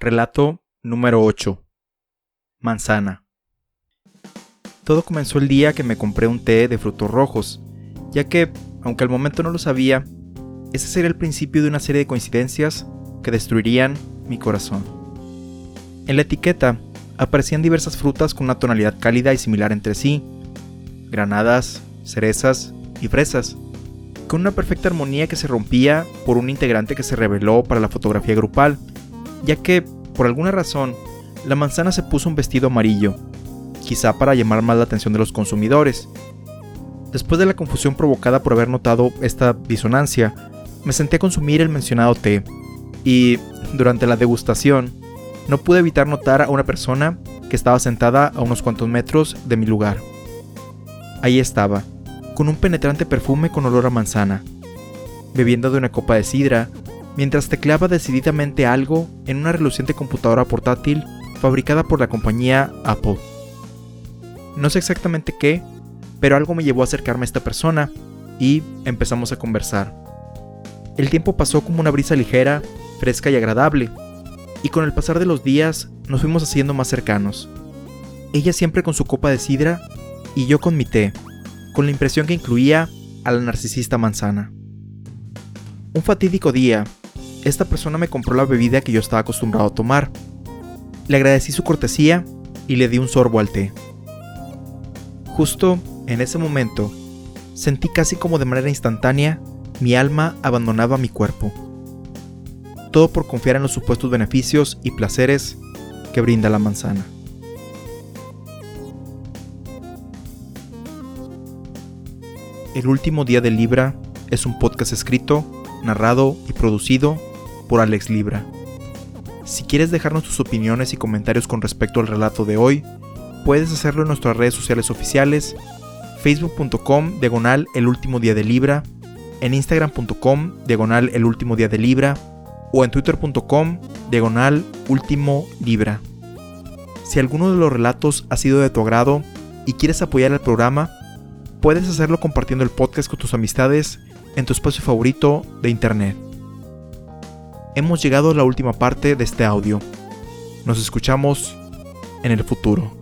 Relato número 8. Manzana. Todo comenzó el día que me compré un té de frutos rojos, ya que, aunque al momento no lo sabía, ese sería el principio de una serie de coincidencias que destruirían mi corazón. En la etiqueta aparecían diversas frutas con una tonalidad cálida y similar entre sí, granadas, cerezas y fresas, con una perfecta armonía que se rompía por un integrante que se reveló para la fotografía grupal, ya que, por alguna razón, la manzana se puso un vestido amarillo, quizá para llamar más la atención de los consumidores. Después de la confusión provocada por haber notado esta disonancia, me senté a consumir el mencionado té, y, durante la degustación, no pude evitar notar a una persona que estaba sentada a unos cuantos metros de mi lugar. Ahí estaba, con un penetrante perfume con olor a manzana, bebiendo de una copa de sidra, mientras tecleaba decididamente algo en una reluciente computadora portátil fabricada por la compañía Apple. No sé exactamente qué, pero algo me llevó a acercarme a esta persona y empezamos a conversar. El tiempo pasó como una brisa ligera, fresca y agradable, y con el pasar de los días nos fuimos haciendo más cercanos. Ella siempre con su copa de sidra y yo con mi té, con la impresión que incluía a la narcisista manzana. Un fatídico día, esta persona me compró la bebida que yo estaba acostumbrado a tomar. Le agradecí su cortesía y le di un sorbo al té. Justo en ese momento, sentí casi como de manera instantánea mi alma abandonaba mi cuerpo. Todo por confiar en los supuestos beneficios y placeres que brinda la manzana. El último día de Libra es un podcast escrito, narrado y producido por Alex Libra. Si quieres dejarnos tus opiniones y comentarios con respecto al relato de hoy, puedes hacerlo en nuestras redes sociales oficiales, facebook.com diagonal el último día de Libra, en instagram.com diagonal el último día de Libra o en twitter.com diagonal último Libra. Si alguno de los relatos ha sido de tu agrado y quieres apoyar el programa, puedes hacerlo compartiendo el podcast con tus amistades en tu espacio favorito de internet. Hemos llegado a la última parte de este audio. Nos escuchamos en el futuro.